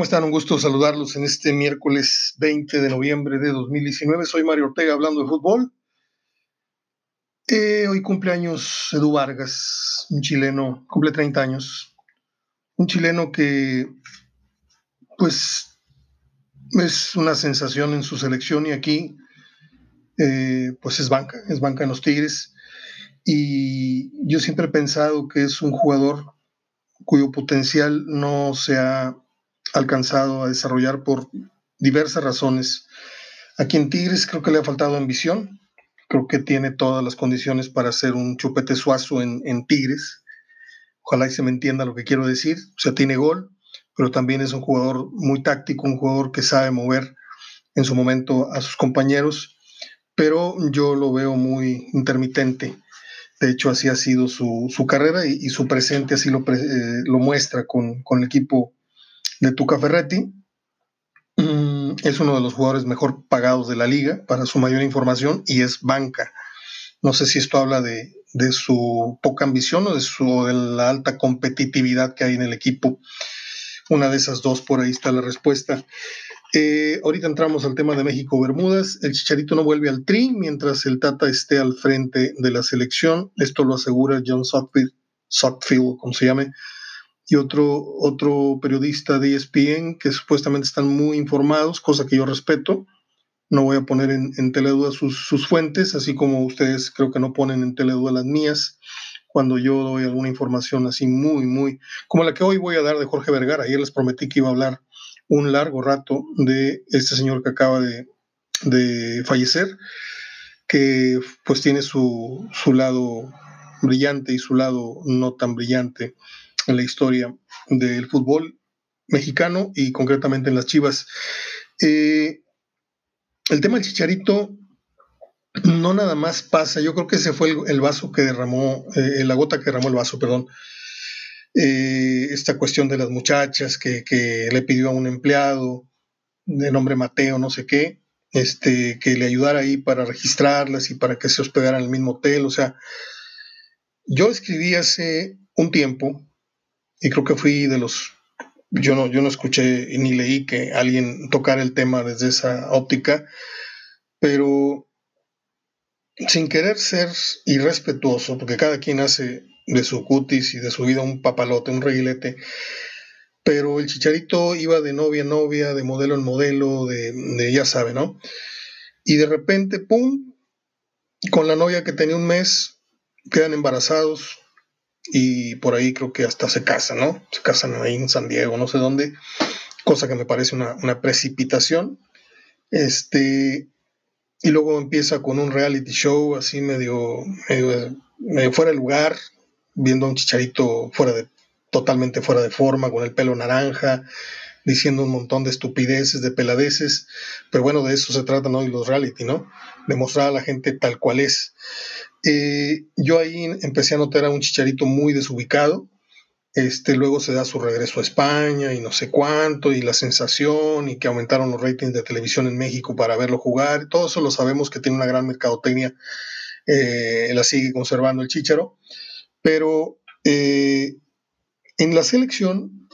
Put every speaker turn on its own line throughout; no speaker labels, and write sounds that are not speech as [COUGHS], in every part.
¿Cómo están? Un gusto saludarlos en este miércoles 20 de noviembre de 2019. Soy Mario Ortega hablando de fútbol. Eh, hoy cumpleaños Edu Vargas, un chileno, cumple 30 años. Un chileno que, pues, es una sensación en su selección y aquí, eh, pues es banca, es banca en los Tigres. Y yo siempre he pensado que es un jugador cuyo potencial no se ha alcanzado a desarrollar por diversas razones. Aquí en Tigres creo que le ha faltado ambición, creo que tiene todas las condiciones para ser un chupete suazo en, en Tigres. Ojalá y se me entienda lo que quiero decir. O sea, tiene gol, pero también es un jugador muy táctico, un jugador que sabe mover en su momento a sus compañeros, pero yo lo veo muy intermitente. De hecho, así ha sido su, su carrera y, su presente así lo, eh, lo muestra con, con, el equipo de Tuca Ferretti. Mm, es uno de los jugadores mejor pagados de la liga, para su mayor información, y es banca. No sé si esto habla de, de su poca ambición o de, su, de la alta competitividad que hay en el equipo. Una de esas dos, por ahí está la respuesta. Eh, ahorita entramos al tema de México-Bermudas. El Chicharito no vuelve al tri mientras el Tata esté al frente de la selección. Esto lo asegura John Sockfield, Sockfield como se llame, y otro, otro periodista de ESPN que supuestamente están muy informados, cosa que yo respeto. No voy a poner en, en teleduda sus, sus, fuentes, así como ustedes creo que no ponen en teleduda las mías cuando yo doy alguna información así muy, muy, como la que hoy voy a dar de Jorge Vergara. Ayer les prometí que iba a hablar un largo rato de este señor que acaba de, de fallecer, que pues tiene su, su, lado brillante y su lado no tan brillante en la historia del fútbol mexicano y concretamente en las Chivas. Eh, el tema del chicharito no nada más pasa, yo creo que ese fue el, vaso que derramó, eh, la gota que derramó el vaso, perdón, eh, esta cuestión de las muchachas que, que, le pidió a un empleado de nombre Mateo, no sé qué, este, que le ayudara ahí para registrarlas y para que se hospedaran en el mismo hotel. O sea, yo escribí hace un tiempo, y creo que fui de los, yo no, yo no escuché ni leí que alguien tocara el tema desde esa óptica, pero sin querer ser irrespetuoso, porque cada quien hace de su cutis y de su vida un papalote, un reguilete. Pero el chicharito iba de novia en novia, de modelo en modelo, de, de ya sabe, ¿no? Y de repente, ¡pum! Con la novia que tenía un mes, quedan embarazados y por ahí creo que hasta se casan, ¿no? Se casan ahí en San Diego, no sé dónde, cosa que me parece una, una precipitación. Este, y luego empieza con un reality show así medio, medio, medio fuera de lugar, viendo a un chicharito fuera de, totalmente fuera de forma, con el pelo naranja, diciendo un montón de estupideces, de peladeces, pero bueno, de eso se tratan hoy los reality, ¿no? De mostrar a la gente tal cual es. Eh, yo ahí empecé a notar a un chicharito muy desubicado, este, luego se da su regreso a España y no sé cuánto, y la sensación, y que aumentaron los ratings de televisión en México para verlo jugar, todo eso lo sabemos que tiene una gran mercadotecnia, eh, la sigue conservando el chicharo, pero eh, en la selección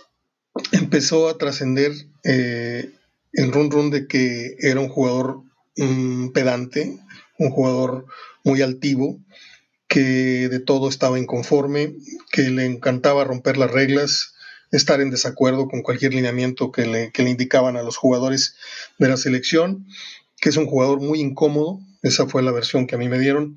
empezó a trascender eh, el run run de que era un jugador um, pedante, un jugador muy altivo, que de todo estaba inconforme, que le encantaba romper las reglas, estar en desacuerdo con cualquier lineamiento que le, que le indicaban a los jugadores de la selección, que es un jugador muy incómodo, esa fue la versión que a mí me dieron,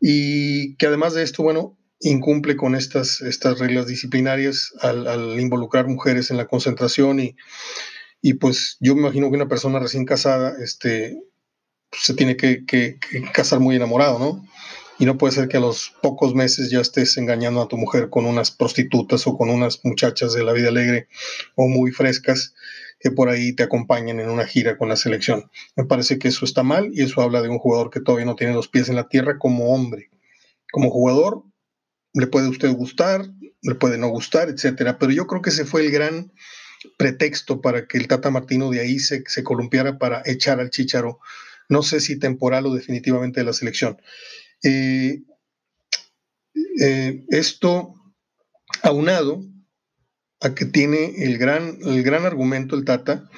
y que además de esto, bueno, incumple con estas, estas reglas disciplinarias al, involucrar mujeres en la concentración y, y, pues yo me imagino que una persona recién casada este, se tiene que, casar muy enamorado, ¿no? Y no puede ser que a los pocos meses ya estés engañando a tu mujer con unas prostitutas o con unas muchachas de la vida alegre o muy frescas que por ahí te acompañen en una gira con la selección. Me parece que eso está mal y eso habla de un jugador que todavía no tiene los pies en la tierra como hombre. Como jugador, le puede usted gustar, le puede no gustar, etcétera. Pero yo creo que ese fue el gran pretexto para que el Tata Martino de ahí se, se columpiara para echar al Chicharo, no sé si temporal o definitivamente de la selección. Eh, eh, esto aunado a que tiene el gran, el gran argumento, el Tata,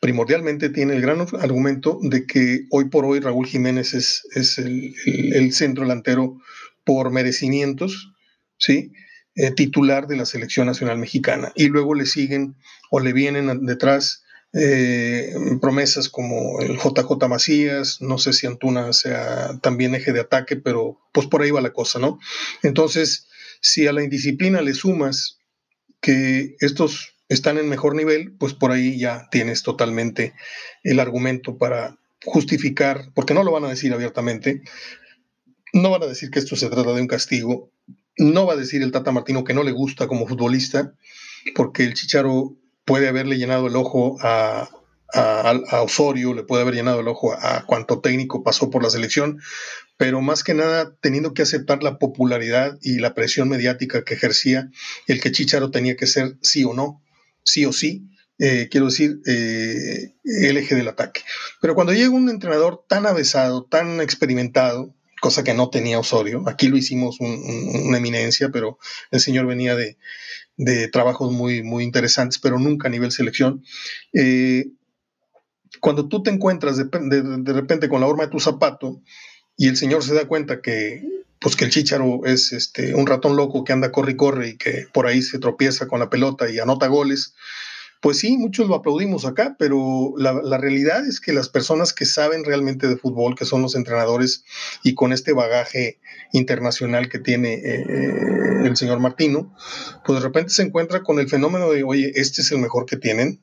primordialmente tiene el gran argumento de que hoy por hoy Raúl Jiménez es, es el, centro delantero por merecimientos, ¿sí? Eh, titular de la selección nacional mexicana. Y luego le siguen o le vienen detrás eh, promesas como el JJ Macías, no sé si Antuna sea también eje de ataque, pero pues por ahí va la cosa, ¿no? Entonces, si a la indisciplina le sumas que estos están en mejor nivel, pues por ahí ya tienes totalmente el argumento para justificar, porque no lo van a decir abiertamente, no van a decir que esto se trata de un castigo, no va a decir el Tata Martino que no le gusta como futbolista, porque el Chicharo puede haberle llenado el ojo a, Osorio, le puede haber llenado el ojo a, cuanto técnico pasó por la selección, pero más que nada teniendo que aceptar la popularidad y la presión mediática que ejercía el que Chicharo tenía que ser sí o no, sí o sí, eh, quiero decir, eh, el eje del ataque. Pero cuando llega un entrenador tan avesado, tan experimentado, cosa que no tenía Osorio, aquí lo hicimos una eminencia, pero el señor venía de, de trabajos muy, muy interesantes, pero nunca a nivel selección. Eh, cuando tú te encuentras de, de, repente con la horma de tu zapato y el señor se da cuenta que, pues que el chicharo es este, un ratón loco que anda corre y corre y que por ahí se tropieza con la pelota y anota goles, pues sí, muchos lo aplaudimos acá, pero la, realidad es que las personas que saben realmente de fútbol, que son los entrenadores y con este bagaje internacional que tiene eh, eh, el señor Martino, pues de repente se encuentra con el fenómeno de, oye, este es el mejor que tienen.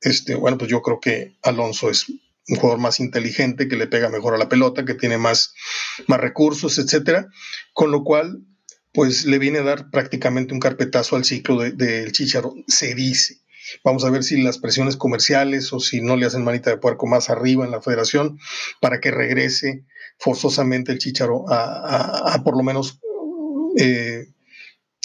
Este, bueno, pues yo creo que Alonso es un jugador más inteligente, que le pega mejor a la pelota, que tiene más, más recursos, etcétera, con lo cual pues le viene a dar prácticamente un carpetazo al ciclo del de, Chicharo, se dice. Vamos a ver si las presiones comerciales o si no le hacen manita de puerco más arriba en la federación para que regrese forzosamente el Chicharo a, por lo menos eh,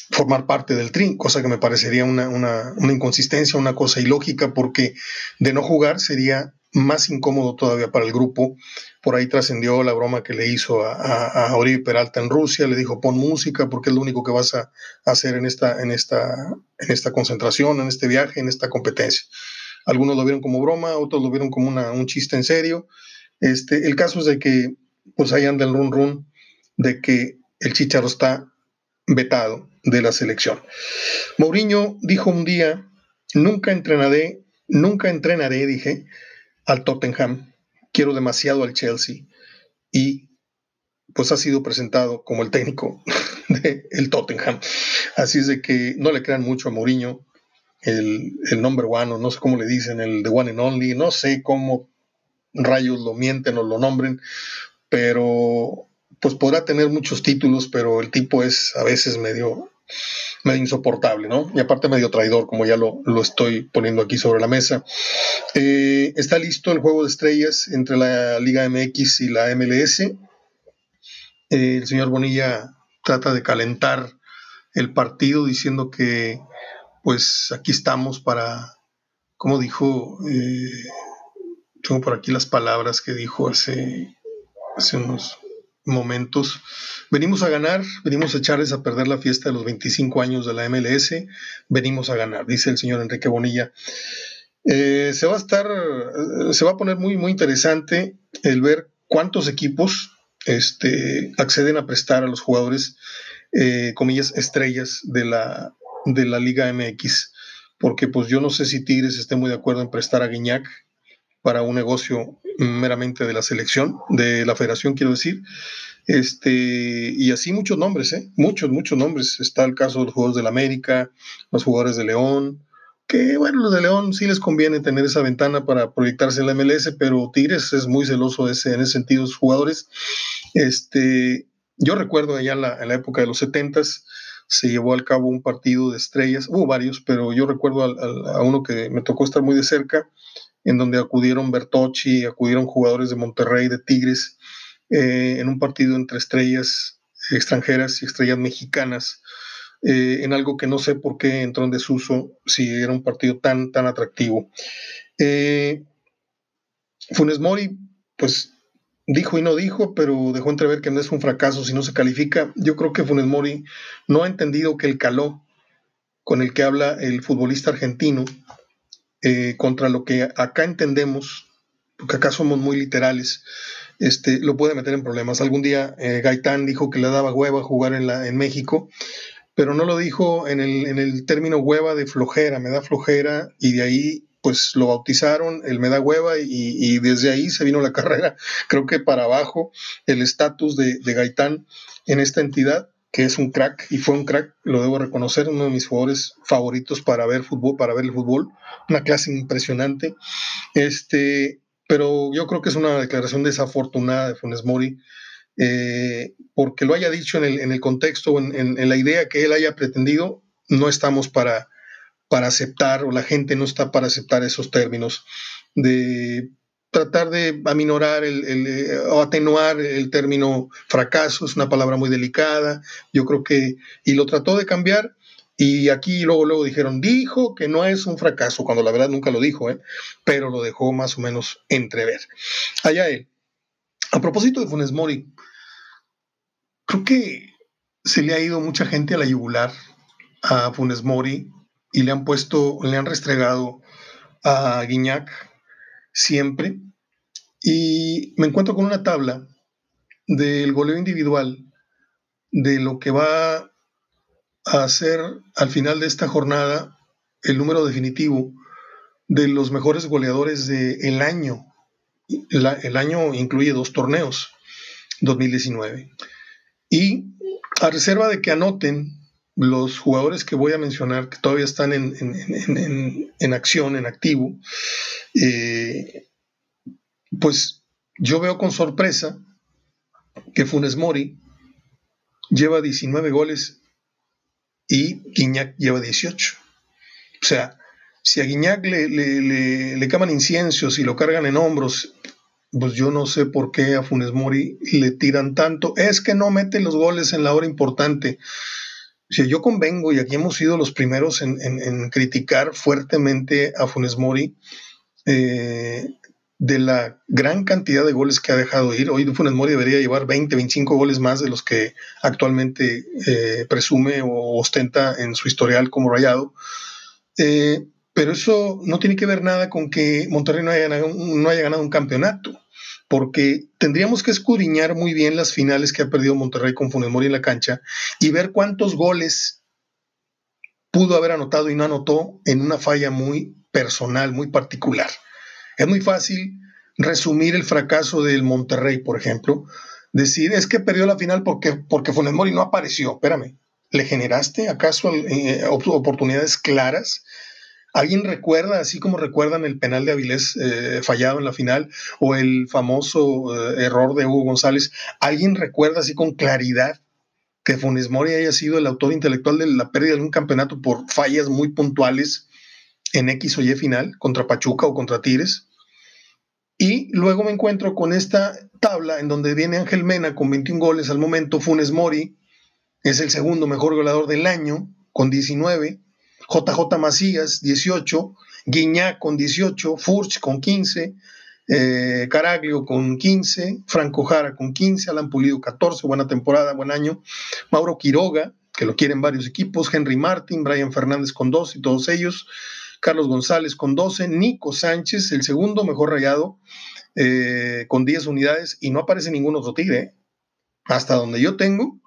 formar parte del trin, cosa que me parecería una, una, inconsistencia, una cosa ilógica, porque de no jugar sería más incómodo todavía para el grupo. Por ahí trascendió la broma que le hizo a, a, Oribe Peralta en Rusia, le dijo pon música porque es lo único que vas a, hacer en esta, en, esta, en esta concentración, en este viaje, en esta competencia. Algunos lo vieron como broma, otros lo vieron como una, un chiste en serio. Este, el caso es de que pues ahí anda el run run de que el Chicharo está vetado de la selección. Mourinho dijo un día, nunca entrenaré, nunca entrenaré, dije, al Tottenham, quiero demasiado al Chelsea y pues ha sido presentado como el técnico [LAUGHS] del Tottenham. Así es de que no le crean mucho a Mourinho, el, el number one, o no sé cómo le dicen, el the one and only, no sé cómo rayos lo mienten o lo nombren, pero pues podrá tener muchos títulos, pero el tipo es a veces medio medio insoportable, ¿no? Y aparte medio traidor, como ya lo, estoy poniendo aquí sobre la mesa. Eh, está listo el juego de estrellas entre la Liga MX y la MLS. Eh, el señor Bonilla trata de calentar el partido diciendo que pues aquí estamos para, como dijo, eh, tengo por aquí las palabras que dijo hace, hace unos momentos. Venimos a ganar, venimos a echarles a perder la fiesta de los 25 años de la MLS, venimos a ganar, dice el señor Enrique Bonilla. Eh, se va a estar, eh, se va a poner muy, muy interesante el ver cuántos equipos este, acceden a prestar a los jugadores, eh, comillas, estrellas de la, de la Liga MX. Porque pues yo no sé si Tigres esté muy de acuerdo en prestar a Guiñac, para un negocio meramente de la selección, de la federación, quiero decir. Este, y así muchos nombres, ¿eh? muchos, muchos nombres. Está el caso de los jugadores del América, los jugadores de León, que bueno, los de León sí les conviene tener esa ventana para proyectarse en la MLS, pero Tigres es muy celoso ese, en ese sentido, sus jugadores. Este, yo recuerdo allá en la, en la época de los 70 se llevó al cabo un partido de estrellas, hubo varios, pero yo recuerdo a uno que me tocó estar muy de cerca, en donde acudieron Bertocci, acudieron jugadores de Monterrey, de Tigres, eh, en un partido entre estrellas extranjeras y estrellas mexicanas, eh, en algo que no sé por qué entró en desuso, si era un partido tan, tan atractivo. Eh, Funes Mori, pues dijo y no dijo, pero dejó entrever que no es un fracaso si no se califica. Yo creo que Funes Mori no ha entendido que el caló con el que habla el futbolista argentino eh, contra lo que acá entendemos, porque acá somos muy literales, este, lo puede meter en problemas. Algún día eh, Gaitán dijo que le daba hueva jugar en, la, en México, pero no lo dijo en el, en el término hueva de flojera, me da flojera, y de ahí pues lo bautizaron, el me da hueva, y, y desde ahí se vino la [LAUGHS] carrera, creo que para abajo, el estatus de, de Gaitán en esta entidad que es un crack y fue un crack, lo debo reconocer, uno de mis jugadores favoritos para ver fútbol, para ver el fútbol, una clase impresionante. Este, pero yo creo que es una declaración desafortunada de Funes Mori, eh, porque lo haya dicho en el, en el contexto, en, en, la idea que él haya pretendido, no estamos para, para aceptar, o la gente no está para aceptar esos términos de tratar de aminorar el, eh, o atenuar el término fracaso, es una palabra muy delicada, yo creo que, y lo trató de cambiar, y aquí luego, luego dijeron, dijo que no es un fracaso, cuando la verdad nunca lo dijo, ¿eh? pero lo dejó más o menos entrever. Allá él. A propósito de Funes Mori, creo que se le ha ido mucha gente a la yugular a Funes Mori y le han puesto, le han restregado a Guiñac siempre. Y me encuentro con una tabla del goleo individual de lo que va a hacer al final de esta jornada el número definitivo de los mejores goleadores del año. el año incluye dos torneos, 2019. Y a reserva de que anoten los jugadores que voy a mencionar, que todavía están en, en, acción, en activo, eh, pues yo veo con sorpresa que Funes Mori lleva 19 goles y Guiñac lleva 18. O sea, si a Guiñac le, le, le, caman inciensos y lo cargan en hombros, pues yo no sé por qué a Funes Mori le tiran tanto. Es que no mete los goles en la hora importante. Si yo convengo, y aquí hemos sido los primeros en, criticar fuertemente a Funes Mori, eh, de la gran cantidad de goles que ha dejado ir. Hoy Funes Mori debería llevar 20, 25 goles más de los que actualmente eh, presume o ostenta en su historial como rayado. Eh, pero eso no tiene que ver nada con que Monterrey no haya, ganado, no haya ganado un campeonato porque tendríamos que escudriñar muy bien las finales que ha perdido Monterrey con Funes Mori en la cancha y ver cuántos goles pudo haber anotado y no anotó en una falla muy personal, muy particular. Es muy fácil resumir el fracaso del Monterrey, por ejemplo, decir es que perdió la final porque, porque no apareció. Espérame, ¿le generaste acaso eh, oportunidades claras? ¿Alguien recuerda, así como recuerdan el penal de Avilés eh, fallado en la final o el famoso eh, error de Hugo González? ¿Alguien recuerda así con claridad que Funes Mori haya sido el autor intelectual de la pérdida de un campeonato por fallas muy puntuales en X o Y final contra Pachuca o contra Tigres? Y luego me encuentro con esta tabla en donde viene Ángel Mena con 21 goles al momento, Funes Mori es el segundo mejor goleador del año con 19, JJ Macías, 18, Guiñac con 18, Furch con 15, eh, Caraglio con 15, Franco Jara con 15, Alan Pulido 14, buena temporada, buen año, Mauro Quiroga, que lo quieren varios equipos, Henry Martin, Brian Fernández con 2 y todos ellos, Carlos González con 12, Nico Sánchez, el segundo mejor rayado, eh, con 10 unidades, y no aparece ningún otro tigre, ¿eh? hasta donde yo tengo,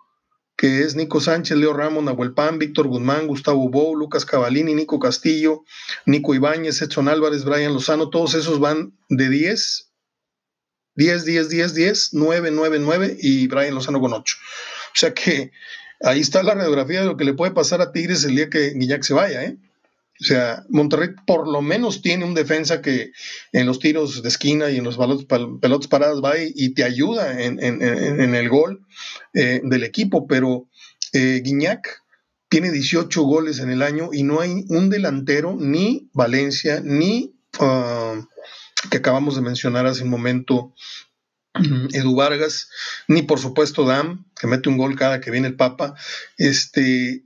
que es Nico Sánchez, Leo Ramos, Nahuel Pan, Víctor Guzmán, Gustavo Bou, Lucas Cavalini, Nico Castillo, Nico Ibáñez, Edson Álvarez, Brian Lozano, todos esos van de 10, 10, 10, 10, 10, 9, 9, 9 y Brian Lozano con 8. O sea que ahí está la radiografía de lo que le puede pasar a Tigres el día que Guiñac se vaya, ¿eh? O sea, Monterrey por lo menos tiene un defensa que en los tiros de esquina y en los pelotas paradas va y, te ayuda en, el gol eh, del equipo, pero eh, Guiñac tiene 18 goles en el año y no hay un delantero, ni Valencia, ni uh, que acabamos de mencionar hace un momento, [CLEARS THROAT] Edu Vargas, ni por supuesto Dam, que mete un gol cada que viene el Papa, este,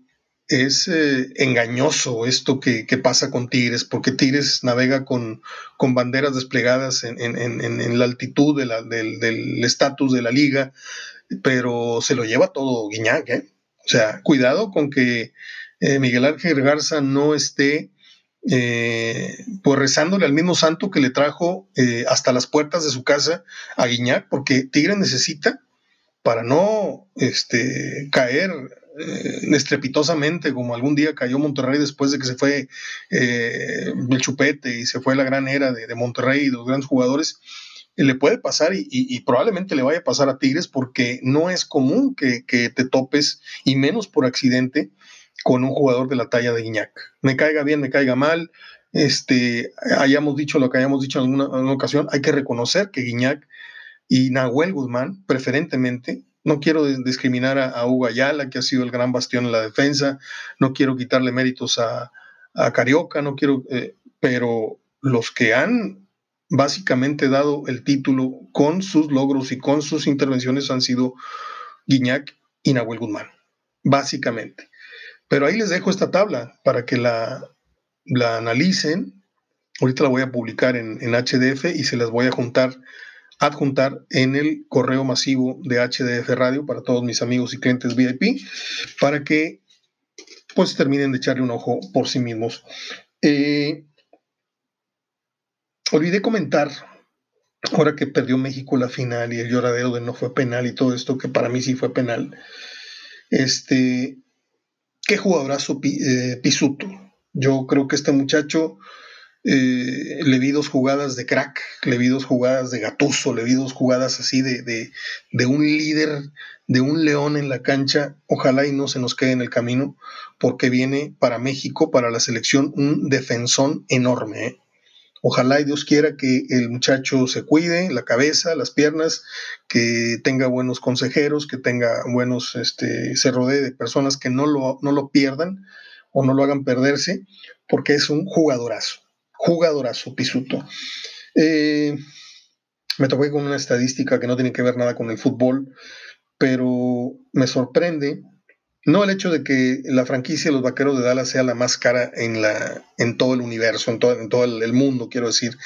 es eh, engañoso esto que, pasa con Tigres, porque Tigres navega con, con banderas desplegadas en, la altitud del estatus de la liga, pero se lo lleva todo Guiñac. ¿eh? O sea, cuidado con que eh, Miguel Ángel Garza no esté eh, pues rezándole al mismo santo que le trajo eh, hasta las puertas de su casa a Guiñac, porque Tigre necesita para no este, caer [LAUGHS] estrepitosamente como algún día cayó Monterrey después de que se fue eh, el chupete y se fue la gran era de, Monterrey y de los grandes jugadores, eh, le puede pasar y, probablemente le vaya a pasar a Tigres porque no es común que, te topes y menos por accidente con un jugador de la talla de Guiñac. Me caiga bien, me caiga mal, este, hayamos dicho lo que hayamos dicho en alguna, ocasión, hay que reconocer que Guiñac y Nahuel Guzmán, preferentemente, no quiero discriminar a, Hugo Ayala, que ha sido el gran bastión en la defensa, no quiero quitarle méritos a, Carioca, no quiero, eh, pero los que han básicamente dado el título con sus logros y con sus intervenciones han sido Guiñac y Nahuel Guzmán, básicamente. Pero ahí les dejo esta tabla para que la, la analicen. Ahorita la voy a publicar en, en HDF y se las voy a juntar adjuntar en el correo masivo de HDF Radio para todos mis amigos y clientes VIP para que pues terminen de echarle un ojo por sí mismos. Eh, olvidé comentar, ahora que perdió México la final y el lloradero de no fue penal y todo esto, que para mí sí fue penal, este, qué jugadorazo eh, Pisuto. Yo creo que este muchacho eh, le vi dos jugadas de crack, le vi dos jugadas de gatuso, le vi dos jugadas así de, de, un líder, de un león en la cancha. Ojalá y no se nos quede en el camino, porque viene para México, para la selección, un defensón enorme. ¿eh? Ojalá y Dios quiera que el muchacho se cuide, la cabeza, las piernas, que tenga buenos consejeros, que tenga buenos, este, se rodee de personas que no lo, no lo pierdan o no lo hagan perderse, porque es un jugadorazo jugadorazo Pisuto. Eh, me toqué con una estadística que no tiene que ver nada con el fútbol, pero me sorprende, no el hecho de que la franquicia de los Vaqueros de Dallas sea la más cara en, la, en todo el universo, en todo, en todo el, mundo, quiero decir,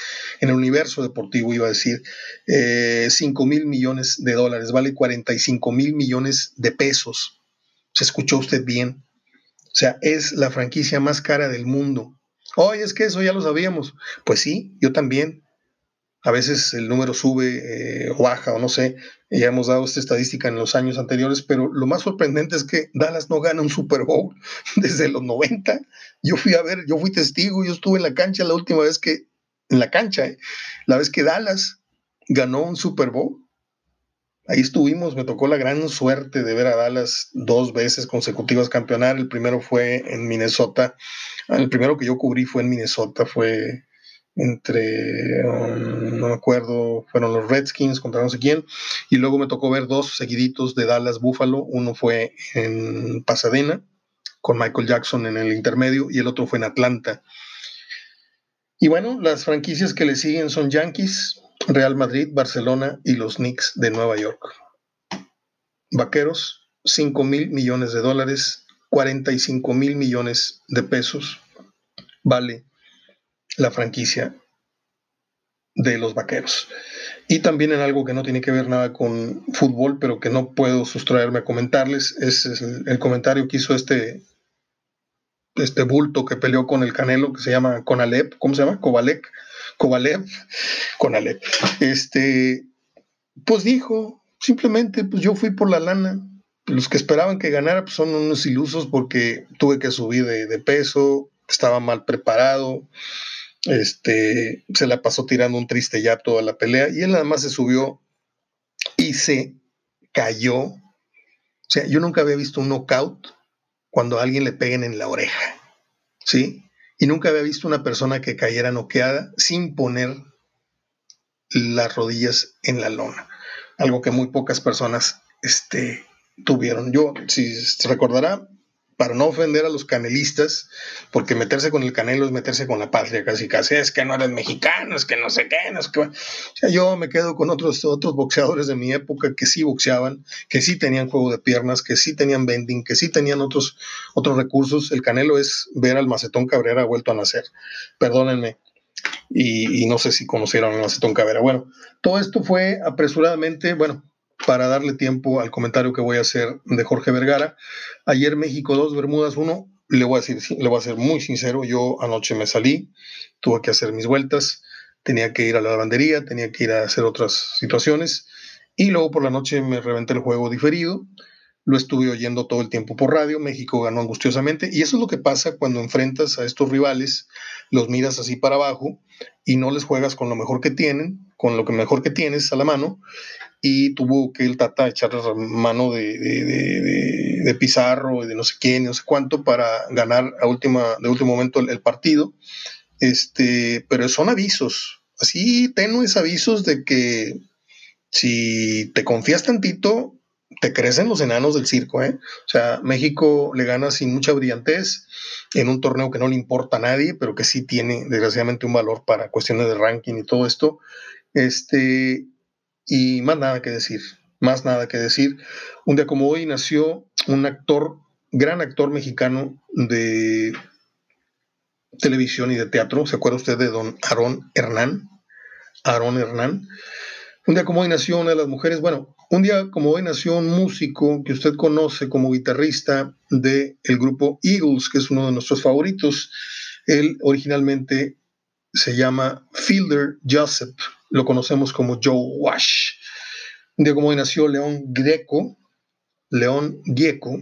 en el universo deportivo iba a decir, eh, 5 mil millones de dólares, vale 45 mil millones de pesos. ¿Se escuchó usted bien? O sea, es la franquicia más cara del mundo. Oye, es que eso ya lo sabíamos. Pues sí, yo también. A veces el número sube eh, o baja o no sé. Ya hemos dado esta estadística en los años anteriores, pero lo más sorprendente es que Dallas no gana un Super Bowl [LAUGHS] desde los 90. Yo fui a ver, yo fui testigo, yo estuve en la cancha la última vez que, en la cancha, eh, la vez que Dallas ganó un Super Bowl. Ahí estuvimos, me tocó la gran suerte de ver a Dallas dos veces consecutivas campeonar. El primero fue en Minnesota el primero que yo cubrí fue en Minnesota, fue entre, um, no me acuerdo, fueron los Redskins contra no sé quién, y luego me tocó ver dos seguiditos de Dallas Buffalo, uno fue en Pasadena, con Michael Jackson en el intermedio, y el otro fue en Atlanta. Y bueno, las franquicias que le siguen son Yankees, Real Madrid, Barcelona y los Knicks de Nueva York. Vaqueros, 5 mil millones de dólares 45 mil millones de pesos vale la franquicia de los vaqueros. Y también en algo que no tiene que ver nada con fútbol, pero que no puedo sustraerme a comentarles, es el, comentario que hizo este, este bulto que peleó con el Canelo, que se llama Conalep, ¿cómo se llama? Kovalek, Kovalev, [LAUGHS] Conalep. Este, pues dijo, simplemente, pues yo fui por la lana, los que esperaban que ganara pues, son unos ilusos porque tuve que subir de, peso, estaba mal preparado, este, se la pasó tirando un triste ya toda la pelea y él nada más se subió y se cayó. O sea, yo nunca había visto un knockout cuando a alguien le peguen en la oreja, ¿sí? Y nunca había visto una persona que cayera noqueada sin poner las rodillas en la lona, algo que muy pocas personas este, tuvieron. Yo, si se recordará, para no ofender a los canelistas, porque meterse con el canelo es meterse con la patria, casi casi, es que no eres mexicano, es que no sé qué, no es que... Yo me quedo con otros, otros boxeadores de mi época que sí boxeaban, que sí tenían juego de piernas, que sí tenían bending, que sí tenían otros, otros recursos. El canelo es ver al Macetón Cabrera vuelto a nacer. Perdónenme. Y no sé si conocieron al Macetón Cabrera. Bueno, todo esto fue apresuradamente, bueno, para darle tiempo al comentario que voy a hacer de Jorge Vergara. Ayer México 2, Bermudas 1, le voy a decir, le voy a ser muy sincero, yo anoche me salí, tuve que hacer mis vueltas, tenía que ir a la lavandería, tenía que ir a hacer otras situaciones. Y luego por la noche me reventé el juego diferido, lo estuve oyendo todo el tiempo por radio, México ganó angustiosamente. Y eso es lo que pasa cuando enfrentas a estos rivales, los miras así para abajo y no les juegas con lo mejor que tienen, con lo que mejor que tienes a la mano y tuvo que el Tata echar mano de, de, Pizarro y de no sé quién, no sé cuánto para ganar a última, de último momento el, el partido. Este, pero son avisos, así tenues avisos de que si te confías tantito, te crecen los enanos del circo, ¿eh? O sea, México le gana sin mucha brillantez en un torneo que no le importa a nadie, pero que sí tiene desgraciadamente un valor para cuestiones de ranking y todo esto. Este, y más nada que decir, más nada que decir. Un día como hoy nació un actor, gran actor mexicano de televisión y de teatro. ¿Se acuerda usted de don Aarón Hernán? Aarón Hernán. Un día como hoy nació una de las mujeres, bueno, un día como hoy nació un músico que usted conoce como guitarrista del el grupo Eagles, que es uno de nuestros favoritos. Él originalmente se llama Fielder Joseph, lo conocemos como Joe Wash. Un día como hoy nació León Greco, León Gieco,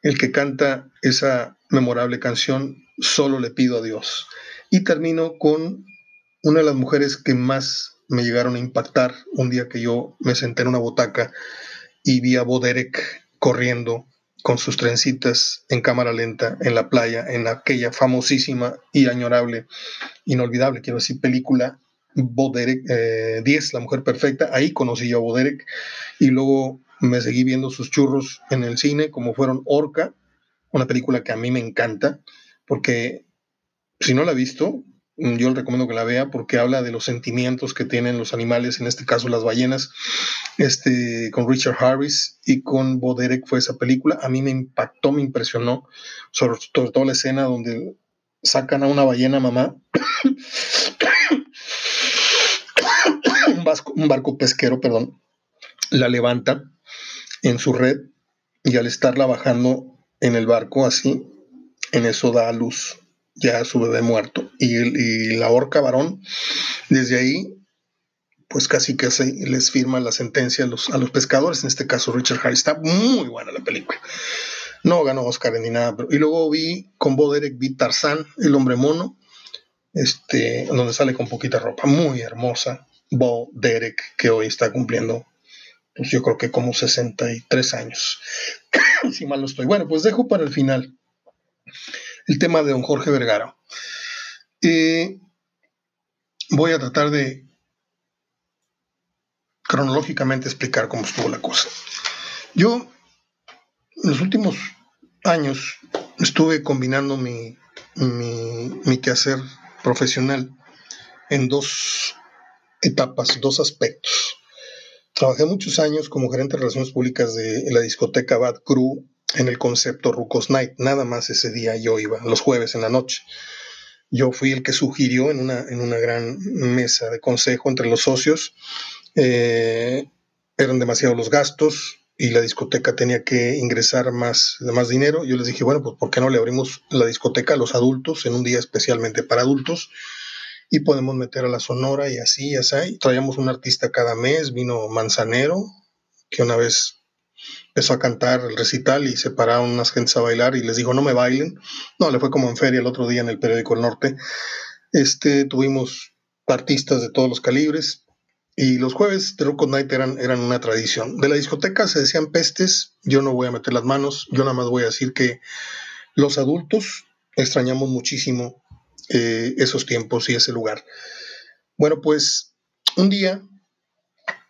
el que canta esa memorable canción Solo le pido a Dios. Y termino con una de las mujeres que más me llegaron a impactar un día que yo me senté en una botaca y vi a Boderek corriendo con sus trencitas en cámara lenta en la playa, en aquella famosísima y añorable, inolvidable, quiero decir, película Boderek 10, eh, La Mujer Perfecta. Ahí conocí yo a Boderek y luego me seguí viendo sus churros en el cine, como fueron Orca, una película que a mí me encanta, porque si no la he visto, Mm, yo le recomiendo que la vea porque habla de los sentimientos que tienen los animales, en este caso las ballenas, este, con Richard Harris y con Bo Derek fue esa película. A mí me impactó, me impresionó, sobre, todo la escena donde sacan a una ballena mamá, un, barco pesquero, perdón, la levanta en su red y al estarla bajando en el barco así, en eso da a luz ya su bebé muerto. Y, la orca varón, desde ahí, pues casi que se les firma la sentencia a los, a los pescadores, en este caso Richard Harris. Está muy buena la película. No ganó Oscar ni nada. Pero, y luego vi con Bo Derek, vi Tarzán, el hombre mono, este, donde sale con poquita ropa, muy hermosa. Bo Derek, que hoy está cumpliendo, pues yo creo que como 63 años. [COUGHS] si mal no estoy. Bueno, pues dejo para el final el tema de don Jorge Vergara. voy a tratar de cronológicamente explicar cómo estuvo la cosa. Yo, en los últimos años, estuve combinando mi, mi quehacer profesional en dos etapas, dos aspectos. Trabajé muchos años como gerente de relaciones públicas de la discoteca Bad Crew en el concepto Rucos Night. Nada más ese día yo iba, los jueves en la noche. Yo fui el que sugirió en una, en una gran mesa de consejo entre los socios. Eh, eran demasiados los gastos y la discoteca tenía que ingresar más, más dinero. Yo les dije, bueno, pues ¿por qué no le abrimos la discoteca a los adultos en un día especialmente para adultos? Y podemos meter a la Sonora y así, y así. traíamos un artista cada mes, vino Manzanero, que una vez empezó a cantar el recital y se pararon unas gentes a bailar y les dijo, no me bailen. No, le fue como en feria el otro día en el periódico El Norte. Este, tuvimos artistas de todos los calibres y los jueves de Rock Night eran, eran una tradición. De la discoteca se decían pestes, yo no voy a meter las manos, yo nada más voy a decir que los adultos extrañamos muchísimo eh, esos tiempos y ese lugar. Bueno, pues un día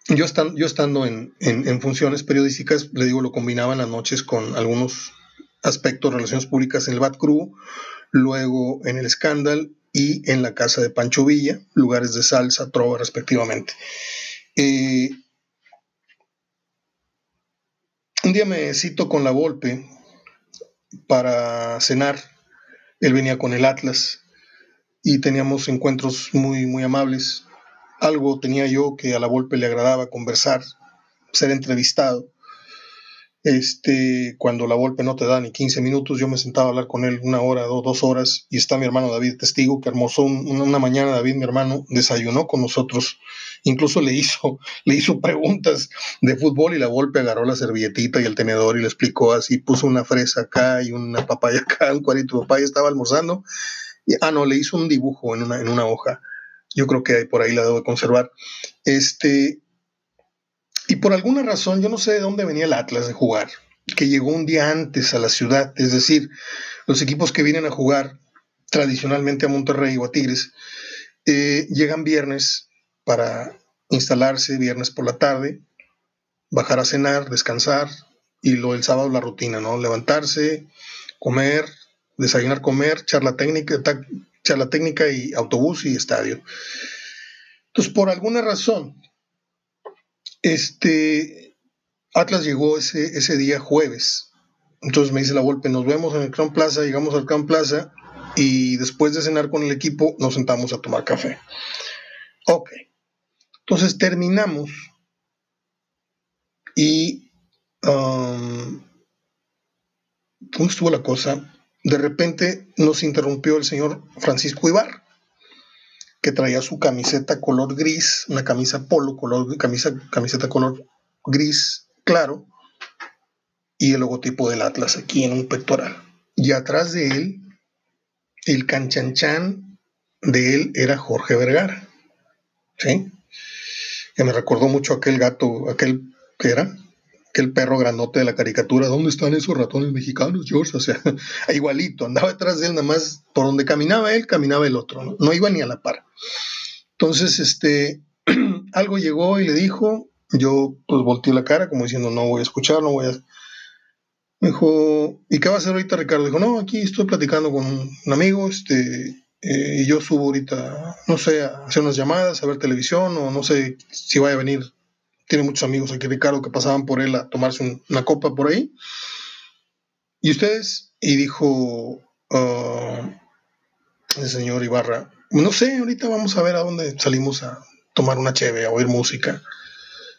yo, yo estando en, funciones periodísticas, le digo, lo combinaba en las noches con algunos aspectos relaciones públicas en el Bat Crew, luego en el Scandal y en la casa de Pancho Villa, lugares de salsa, trova respectivamente. Eh, un día me cito con la Volpe para cenar. Él venía con el Atlas y teníamos encuentros muy, muy amables. Algo tenía yo que a la Volpe le agradaba conversar, ser entrevistado. Este, cuando la golpe no te da ni 15 minutos, yo me sentaba a hablar con él una hora o dos horas y está mi hermano David testigo que hermoso una mañana. David, mi hermano, desayunó con nosotros, incluso le hizo, [LAUGHS] le hizo preguntas de fútbol y la golpe agarró la servilletita y el tenedor y le explicó así, puso una fresa acá y una papaya acá, un cuadrito de papaya, estaba almorzando, ah no, le hizo un dibujo en una, en una hoja, yo creo que por ahí la debo de conservar, este, y por alguna razón, yo no sé de dónde venía el Atlas de jugar, que llegó un día antes a la ciudad, es decir, los equipos que vienen a jugar tradicionalmente a Monterrey o a Tigres, eh, llegan viernes para instalarse viernes por la tarde, bajar a cenar, descansar y lo el sábado la rutina, ¿no? Levantarse, comer, desayunar, comer, charla técnica, charla técnica y autobús y estadio. Entonces, por alguna razón, este, Atlas llegó ese, ese día jueves. Entonces me dice la golpe, nos vemos en el Crown Plaza, llegamos al Crown Plaza y después de cenar con el equipo nos sentamos a tomar café. Ok. Entonces terminamos y... Um, ¿Cómo estuvo la cosa? De repente nos interrumpió el señor Francisco Ibar que traía su camiseta color gris, una camisa polo, color, camisa, camiseta color gris claro, y el logotipo del Atlas aquí en un pectoral. Y atrás de él, el canchanchan de él era Jorge Vergara. ¿Sí? Que me recordó mucho aquel gato, aquel que era, el perro grandote de la caricatura, ¿dónde están esos ratones mexicanos, George? O sea, [LAUGHS] igualito, andaba detrás de él, nada más por donde caminaba él, caminaba el otro, no, iba ni a la par. Entonces, este, [CLEARS THROAT] algo llegó y le dijo, yo pues volteé la cara como diciendo, no voy a escuchar, no voy a... Me dijo, ¿y qué va a hacer ahorita Ricardo? Dijo, no, aquí estoy platicando con un amigo, este, eh, y yo subo ahorita, no sé, a hacer unas llamadas, a ver televisión, o no sé si vaya a venir tiene muchos amigos aquí, Ricardo, que pasaban por él a tomarse una copa por ahí. ¿Y ustedes? Y dijo ah, el señor Ibarra, no sé, ahorita vamos a ver a dónde salimos a tomar una cheve, a oír música.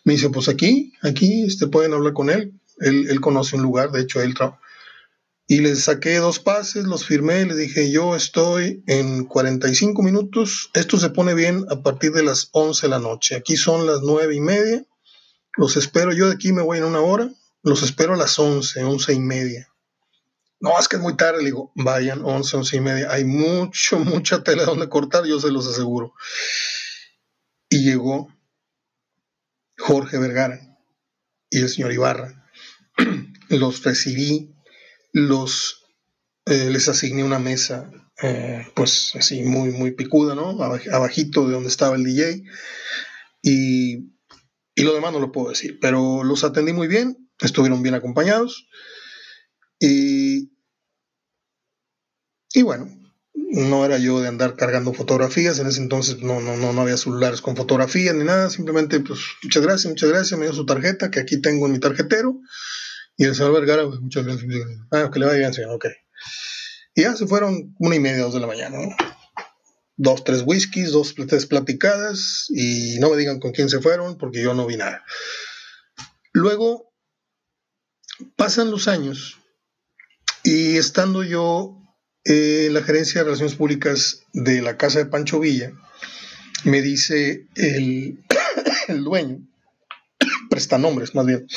Me dice, pues aquí, aquí este, pueden hablar con él. él. Conoce un lugar, de hecho, él y les saqué dos pases, los firmé, les dije, yo estoy en 45 minutos, esto se pone bien a partir de las 11 de la noche, aquí son las 9 y media, los espero, yo de aquí me voy en una hora, los espero a las 11, 11 y media. No, es que es muy tarde, le digo, vayan 11, 11 y media. Hay mucho, [LAUGHS] mucha tela donde cortar, yo se los aseguro. Y llegó Jorge Vergara y el señor Ibarra. [CLEARS THROAT] los recibí, los, eh, les asigné una mesa, eh, pues así muy, muy picuda, ¿no? Abajito de donde estaba el DJ. Y y lo demás no lo puedo decir, pero los atendí muy bien, estuvieron bien acompañados. Y, y bueno, no era yo de andar cargando fotografías, en ese entonces no, no, no, no había celulares con fotografías ni nada, simplemente pues muchas gracias, muchas gracias, me dio su tarjeta que aquí tengo en mi tarjetero. Y el señor Vergara, pues, muchas gracias, muchas gracias. Ah, que le vaya bien, señor, ok. Y ya se fueron una y media, dos de la mañana, ¿no? Dos, tres whiskies, dos, tres platicadas y no me digan con quién se fueron porque yo no vi nada. Luego pasan los años y estando yo en la gerencia de relaciones públicas de la casa de Pancho Villa, me dice el, [COUGHS] el dueño, [COUGHS] nombres más bien,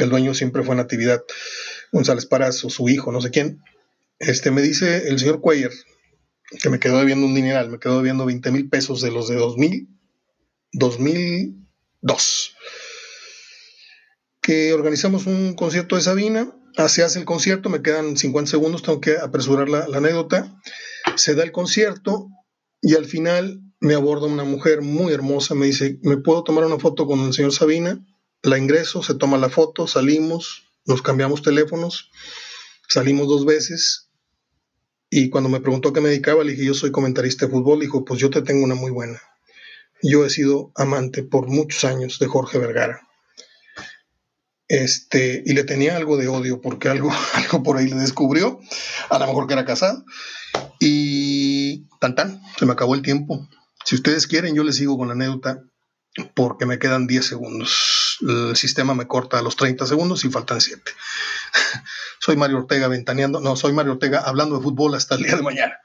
el dueño siempre fue Natividad González Parazo, su hijo, no sé quién, este, me dice el señor Cuellar, que me quedó debiendo un dineral, me quedó debiendo 20 mil pesos de los de 2000, 2002. Que organizamos un concierto de Sabina, se hace el concierto, me quedan 50 segundos, tengo que apresurar la, la anécdota. Se da el concierto y al final me aborda una mujer muy hermosa, me dice, ¿me puedo tomar una foto con el señor Sabina? La ingreso, se toma la foto, salimos, nos cambiamos teléfonos, salimos dos veces y cuando me preguntó qué me dedicaba, le dije, yo soy comentarista de fútbol. Dijo, pues yo te tengo una muy buena. Yo he sido amante por muchos años de Jorge Vergara. Este, y le tenía algo de odio porque algo, [LAUGHS] algo por ahí le descubrió, a lo mejor que era casado. Y tan tan, se me acabó el tiempo. Si ustedes quieren, yo les sigo con la anécdota porque me quedan 10 segundos. El sistema me corta a los 30 segundos y faltan 7. [LAUGHS] soy Mario Ortega ventaneando, no, soy Mario Ortega hablando de fútbol hasta el día de mañana.